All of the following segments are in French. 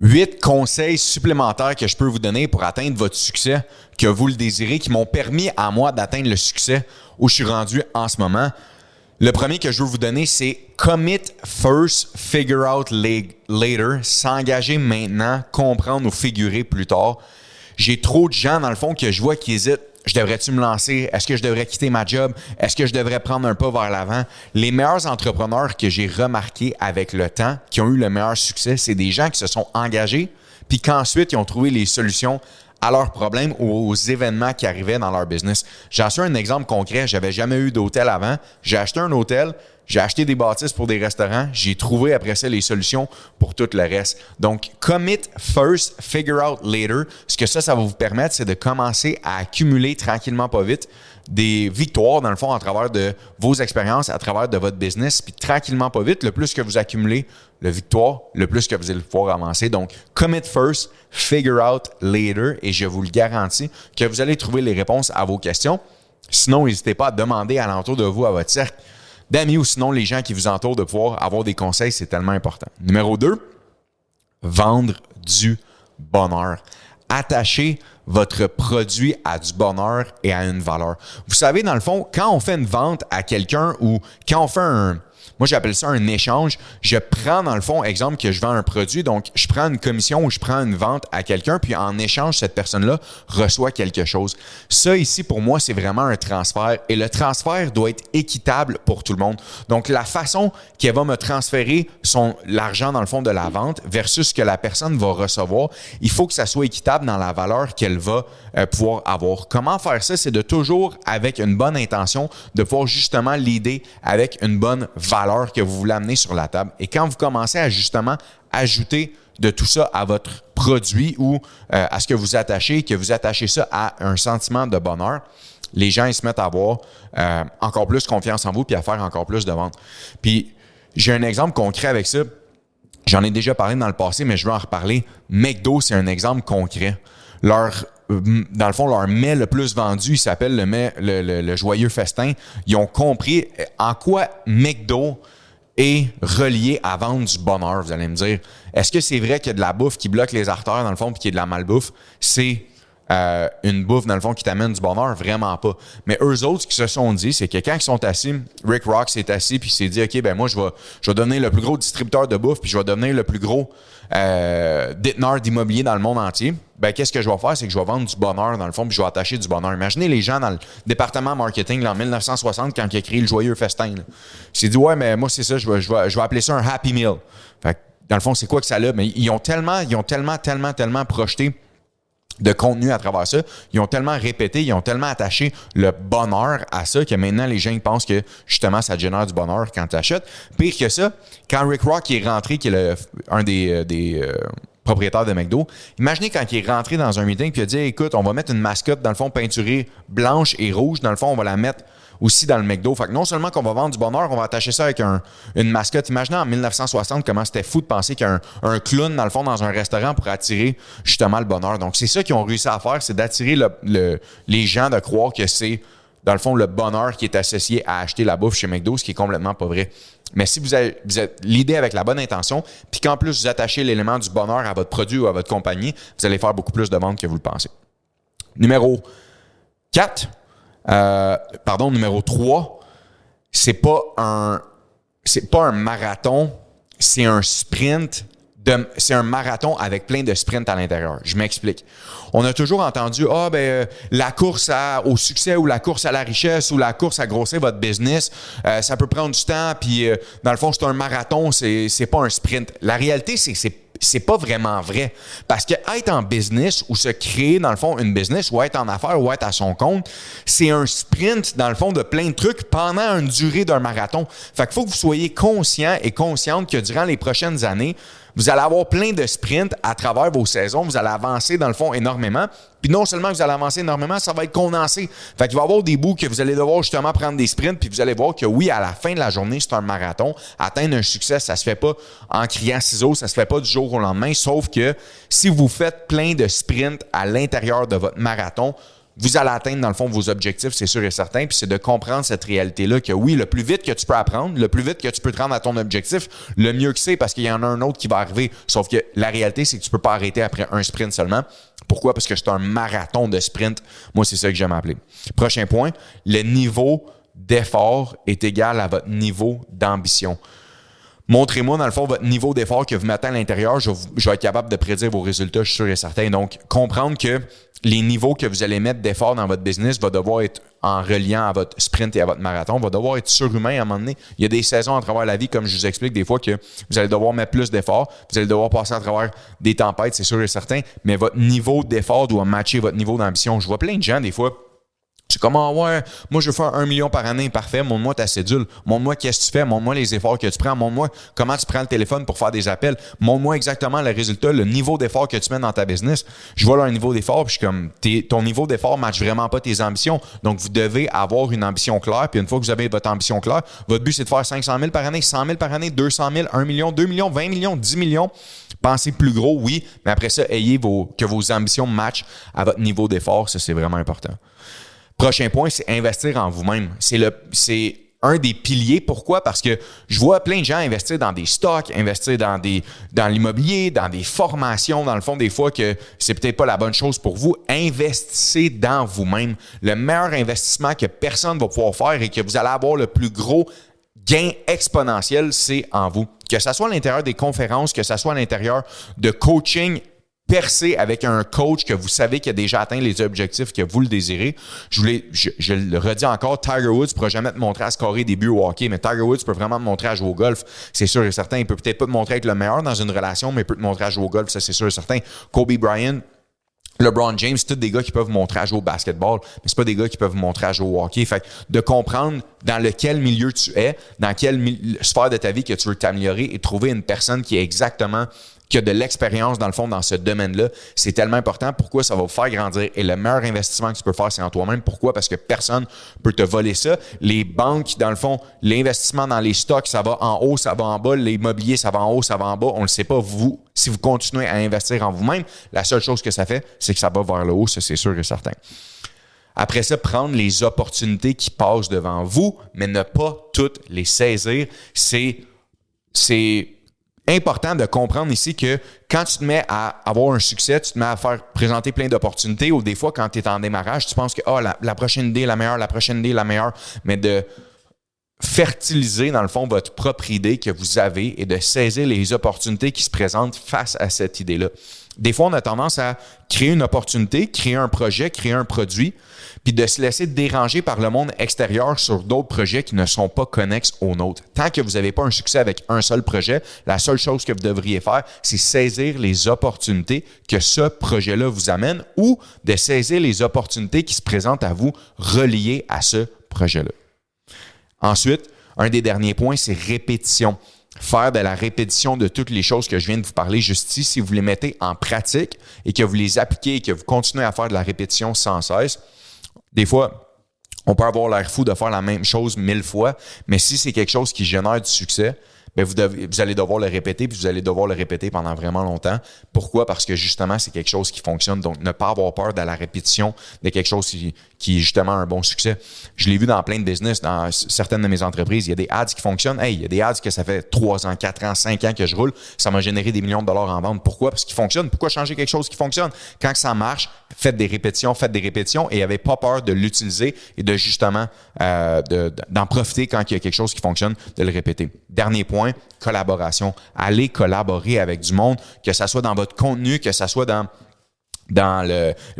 huit conseils supplémentaires que je peux vous donner pour atteindre votre succès, que vous le désirez, qui m'ont permis à moi d'atteindre le succès où je suis rendu en ce moment. Le premier que je veux vous donner, c'est commit first, figure out later, s'engager maintenant, comprendre ou figurer plus tard. J'ai trop de gens, dans le fond, que je vois qui hésitent. Je devrais-tu me lancer? Est-ce que je devrais quitter ma job? Est-ce que je devrais prendre un pas vers l'avant? Les meilleurs entrepreneurs que j'ai remarqués avec le temps, qui ont eu le meilleur succès, c'est des gens qui se sont engagés, puis qu'ensuite, ils ont trouvé les solutions à leurs problèmes ou aux événements qui arrivaient dans leur business. J'ai su un exemple concret. J'avais jamais eu d'hôtel avant. J'ai acheté un hôtel. J'ai acheté des bâtisses pour des restaurants. J'ai trouvé après ça les solutions pour tout le reste. Donc, commit first, figure out later. Ce que ça, ça va vous permettre, c'est de commencer à accumuler tranquillement, pas vite, des victoires, dans le fond, à travers de vos expériences, à travers de votre business. Puis tranquillement, pas vite, le plus que vous accumulez le victoire, le plus que vous allez pouvoir avancer. Donc, commit first, figure out later. Et je vous le garantis que vous allez trouver les réponses à vos questions. Sinon, n'hésitez pas à demander alentour de vous, à votre cercle d'amis ou sinon les gens qui vous entourent de pouvoir avoir des conseils, c'est tellement important. Numéro 2, vendre du bonheur. Attachez votre produit à du bonheur et à une valeur. Vous savez, dans le fond, quand on fait une vente à quelqu'un ou quand on fait un, moi, j'appelle ça un échange. Je prends, dans le fond, exemple que je vends un produit. Donc, je prends une commission ou je prends une vente à quelqu'un, puis en échange, cette personne-là reçoit quelque chose. Ça, ici, pour moi, c'est vraiment un transfert. Et le transfert doit être équitable pour tout le monde. Donc, la façon qu'elle va me transférer son, l'argent, dans le fond, de la vente versus ce que la personne va recevoir, il faut que ça soit équitable dans la valeur qu'elle va euh, pouvoir avoir. Comment faire ça? C'est de toujours, avec une bonne intention, de pouvoir justement l'aider avec une bonne valeur que vous voulez amener sur la table. Et quand vous commencez à justement ajouter de tout ça à votre produit ou euh, à ce que vous attachez, que vous attachez ça à un sentiment de bonheur, les gens ils se mettent à avoir euh, encore plus confiance en vous puis à faire encore plus de ventes. Puis j'ai un exemple concret avec ça. J'en ai déjà parlé dans le passé, mais je veux en reparler. McDo, c'est un exemple concret. Leur dans le fond, leur mets le plus vendu, il s'appelle le, le, Joyeux Festin. Ils ont compris en quoi McDo est relié à vendre du bonheur, vous allez me dire. Est-ce que c'est vrai qu'il y a de la bouffe qui bloque les artères, dans le fond, puis qu'il y a de la malbouffe? C'est euh, une bouffe, dans le fond, qui t'amène du bonheur? Vraiment pas. Mais eux autres, ce qu'ils se sont dit, c'est que quand ils sont assis, Rick Rock s'est assis, puis s'est dit, OK, ben moi, je vais, je vais donner le plus gros distributeur de bouffe, puis je vais devenir le plus gros euh, déteneur d'immobilier dans le monde entier. Ben, qu'est-ce que je vais faire? C'est que je vais vendre du bonheur, dans le fond, puis je vais attacher du bonheur. Imaginez les gens dans le département marketing, en 1960, quand il a créé le Joyeux Festin. Il s'est dit, ouais, mais moi, c'est ça, je vais, je, vais, je vais appeler ça un Happy Meal. Fait dans le fond, c'est quoi que ça a? Mais ils ont tellement, ils ont tellement, tellement, tellement projeté de contenu à travers ça. Ils ont tellement répété, ils ont tellement attaché le bonheur à ça que maintenant les gens pensent que justement ça génère du bonheur quand tu achètes. Pire que ça, quand Rick Rock est rentré, qui est un des, euh, euh, propriétaires de McDo, imaginez quand il est rentré dans un meeting et il a dit écoute, on va mettre une mascotte dans le fond peinturée blanche et rouge, dans le fond on va la mettre aussi dans le McDo. Fait que non seulement qu'on va vendre du bonheur, on va attacher ça avec une mascotte. Imaginez en 1960 comment c'était fou de penser qu'un un clown, dans le fond, dans un restaurant pour attirer justement le bonheur. Donc, c'est ça qu'ils ont réussi à faire, c'est d'attirer les gens de croire que c'est, dans le fond, le bonheur qui est associé à acheter la bouffe chez McDo, ce qui est complètement pas vrai. Mais si vous avez, vous êtes l'idée avec la bonne intention, puis qu'en plus vous attachez l'élément du bonheur à votre produit ou à votre compagnie, vous allez faire beaucoup plus de ventes que vous le pensez. Numéro 4, euh, pardon, numéro 3, c'est pas un c'est pas un marathon, c'est un sprint c'est un marathon avec plein de sprints à l'intérieur. Je m'explique. On a toujours entendu ah ben euh, la course au succès ou la course à la richesse ou la course à grossir votre business, euh, ça peut prendre du temps puis dans le fond c'est un marathon, c'est pas un sprint. La réalité c'est c'est c'est pas vraiment vrai. Parce que être en business ou se créer, dans le fond, une business ou être en affaires ou être à son compte, c'est un sprint, dans le fond, de plein de trucs pendant une durée d'un marathon. Fait qu'il faut que vous soyez conscient et consciente que durant les prochaines années, vous allez avoir plein de sprints à travers vos saisons. Vous allez avancer, dans le fond, énormément. Puis non seulement vous allez avancer énormément, ça va être condensé. Fait qu'il va y avoir des bouts que vous allez devoir justement prendre des sprints, puis vous allez voir que oui, à la fin de la journée, c'est un marathon. Atteindre un succès, ça se fait pas en criant ciseaux, ça se fait pas du jour au lendemain. Sauf que si vous faites plein de sprints à l'intérieur de votre marathon, vous allez atteindre, dans le fond, vos objectifs, c'est sûr et certain. Puis c'est de comprendre cette réalité-là que oui, le plus vite que tu peux apprendre, le plus vite que tu peux te rendre à ton objectif, le mieux que c'est parce qu'il y en a un autre qui va arriver. Sauf que la réalité, c'est que tu peux pas arrêter après un sprint seulement. Pourquoi? Parce que c'est un marathon de sprint. Moi, c'est ça que j'aime appeler. Prochain point, le niveau d'effort est égal à votre niveau d'ambition. Montrez-moi, dans le fond, votre niveau d'effort que vous mettez à l'intérieur. Je, vais être capable de prédire vos résultats, je suis sûr et certain. Donc, comprendre que les niveaux que vous allez mettre d'effort dans votre business va devoir être en reliant à votre sprint et à votre marathon, va devoir être surhumain à un moment donné. Il y a des saisons à travers la vie, comme je vous explique des fois, que vous allez devoir mettre plus d'efforts, vous allez devoir passer à travers des tempêtes, c'est sûr et certain, mais votre niveau d'effort doit matcher votre niveau d'ambition. Je vois plein de gens, des fois, c'est comme, ah ouais, moi je veux faire un million par année, parfait, montre-moi ta cédule, montre-moi qu'est-ce que tu fais, montre-moi les efforts que tu prends, montre-moi comment tu prends le téléphone pour faire des appels, montre-moi exactement le résultat, le niveau d'effort que tu mets dans ta business. Je vois leur niveau d'effort, puis je suis comme, ton niveau d'effort ne matche vraiment pas tes ambitions. Donc, vous devez avoir une ambition claire, puis une fois que vous avez votre ambition claire, votre but c'est de faire 500 000 par année, 100 000 par année, 200 000, 1 million, 2 millions, 20 millions, 10 millions. Pensez plus gros, oui, mais après ça, ayez vos, que vos ambitions matchent à votre niveau d'effort, ça c'est vraiment important. Prochain point, c'est investir en vous-même. C'est le, c'est un des piliers. Pourquoi? Parce que je vois plein de gens investir dans des stocks, investir dans des dans l'immobilier, dans des formations, dans le fond, des fois que c'est peut-être pas la bonne chose pour vous. Investissez dans vous-même. Le meilleur investissement que personne va pouvoir faire et que vous allez avoir le plus gros gain exponentiel, c'est en vous. Que ce soit à l'intérieur des conférences, que ce soit à l'intérieur de coaching percer avec un coach que vous savez qui a déjà atteint les objectifs que vous le désirez. Je, voulais, je, le redis encore, Tiger Woods ne pourra jamais te montrer à scorer des buts au hockey, mais Tiger Woods peut vraiment te montrer à jouer au golf. C'est sûr et certain. Il peut peut-être pas te montrer être le meilleur dans une relation, mais il peut te montrer à jouer au golf, ça c'est sûr et certain. Kobe Bryant, LeBron James, c'est tous des gars qui peuvent montrer à jouer au basketball, mais c'est pas des gars qui peuvent montrer à jouer au hockey. Fait de comprendre dans lequel milieu tu es, dans quelle sphère de ta vie que tu veux t'améliorer et trouver une personne qui est exactement qui a de l'expérience dans le fond dans ce domaine-là, c'est tellement important. Pourquoi ça va vous faire grandir? Et le meilleur investissement que tu peux faire, c'est en toi-même. Pourquoi? Parce que personne peut te voler ça. Les banques, dans le fond, l'investissement dans les stocks, ça va en haut, ça va en bas. L'immobilier, ça va en haut, ça va en bas. On ne le sait pas, vous, si vous continuez à investir en vous-même, la seule chose que ça fait, c'est que ça va vers le haut, ça c'est sûr et certain. Après ça, prendre les opportunités qui passent devant vous, mais ne pas toutes les saisir, c'est c'est important de comprendre ici que quand tu te mets à avoir un succès, tu te mets à faire présenter plein d'opportunités ou des fois quand tu es en démarrage, tu penses que oh, la, prochaine idée est la meilleure, la prochaine idée est la meilleure, mais de fertiliser dans le fond votre propre idée que vous avez et de saisir les opportunités qui se présentent face à cette idée-là. Des fois, on a tendance à créer une opportunité, créer un projet, créer un produit, puis de se laisser déranger par le monde extérieur sur d'autres projets qui ne sont pas connexes aux nôtres. Tant que vous n'avez pas un succès avec un seul projet, la seule chose que vous devriez faire, c'est saisir les opportunités que ce projet-là vous amène ou de saisir les opportunités qui se présentent à vous reliées à ce projet-là. Ensuite, un des derniers points, c'est répétition. Faire de la répétition de toutes les choses que je viens de vous parler juste ici, si vous les mettez en pratique et que vous les appliquez et que vous continuez à faire de la répétition sans cesse, des fois, on peut avoir l'air fou de faire la même chose mille fois, mais si c'est quelque chose qui génère du succès, ben, vous, allez devoir le répéter, puis vous allez devoir le répéter pendant vraiment longtemps. Pourquoi? Parce que justement, c'est quelque chose qui fonctionne. Donc, ne pas avoir peur de la répétition de quelque chose qui, qui est justement un bon succès. Je l'ai vu dans plein de business, dans certaines de mes entreprises. Il y a des ads qui fonctionnent. Hey, il y a des ads que ça fait 3 ans, 4 ans, 5 ans que je roule. Ça m'a généré des millions de dollars en vente. Pourquoi? Parce qu'ils fonctionnent. Pourquoi changer quelque chose qui fonctionne? Quand ça marche, faites des répétitions, faites des répétitions et n'avez pas peur de l'utiliser et de justement euh, d'en profiter quand il y a quelque chose qui fonctionne, de le répéter. Dernier point, collaboration. Allez collaborer avec du monde, que ce soit dans votre contenu, que ce soit dans dans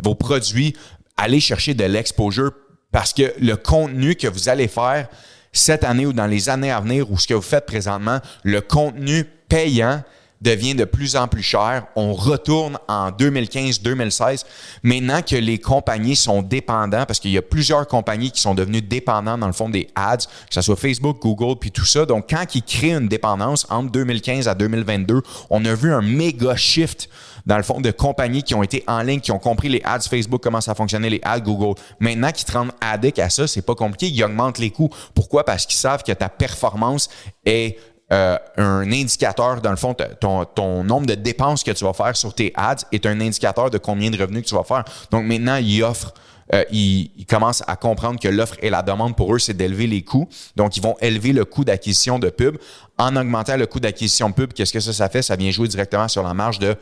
vos produits, allez chercher de l'exposure parce que le contenu que vous allez faire cette année ou dans les années à venir ou ce que vous faites présentement, le contenu payant devient de plus en plus cher. On retourne en 2015-2016. Maintenant que les compagnies sont dépendants, parce qu'il y a plusieurs compagnies qui sont devenues dépendantes dans le fond des ads, que ce soit Facebook, Google, puis tout ça. Donc, quand ils créent une dépendance entre 2015 à 2022, on a vu un méga shift dans le fond de compagnies qui ont été en ligne, qui ont compris les ads Facebook, comment ça fonctionnait, les ads Google. Maintenant qu'ils te rendent addict à ça, c'est pas compliqué. Ils augmentent les coûts. Pourquoi? Parce qu'ils savent que ta performance est euh, un indicateur, dans le fond, ton, ton, nombre de dépenses que tu vas faire sur tes ads est un indicateur de combien de revenus que tu vas faire. Donc maintenant, ils offrent euh, ils, commencent à comprendre que l'offre et la demande pour eux, c'est d'élever les coûts. Donc, ils vont élever le coût d'acquisition de pub. En augmentant le coût d'acquisition de pub, qu'est-ce que ça, ça fait? Ça vient jouer directement sur la marge de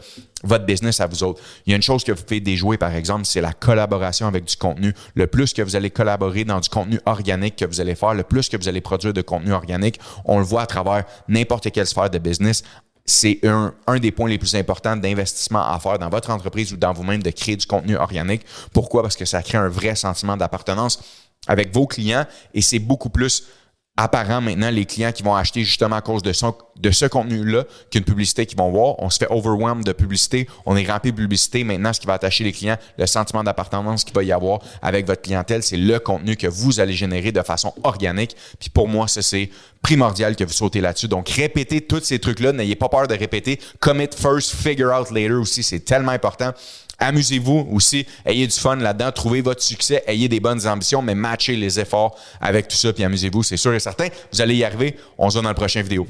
votre business à vous autres. Il y a une chose que vous pouvez déjouer, par exemple, c'est la collaboration avec du contenu. Le plus que vous allez collaborer dans du contenu organique que vous allez faire, le plus que vous allez produire de contenu organique, on le voit à travers n'importe quelle sphère de business c'est un, un, des points les plus importants d'investissement à faire dans votre entreprise ou dans vous-même de créer du contenu organique. Pourquoi? Parce que ça crée un vrai sentiment d'appartenance avec vos clients et c'est beaucoup plus apparent maintenant les clients qui vont acheter justement à cause de, ce contenu-là qu'une publicité qu'ils vont voir. On se fait overwhelm de publicité, on est rempli de publicité. Maintenant, ce qui va attacher les clients, le sentiment d'appartenance qu'il va y avoir avec votre clientèle, c'est le contenu que vous allez générer de façon organique. Puis pour moi, ça, c'est primordial que vous sautez là-dessus. Donc, répétez tous ces trucs-là. N'ayez pas peur de répéter. Commit first, figure out later aussi. C'est tellement important. Amusez-vous aussi, ayez du fun là-dedans, trouvez votre succès, ayez des bonnes ambitions, mais matchez les efforts avec tout ça, puis amusez-vous, c'est sûr et certain. Vous allez y arriver. On se voit dans le prochain vidéo.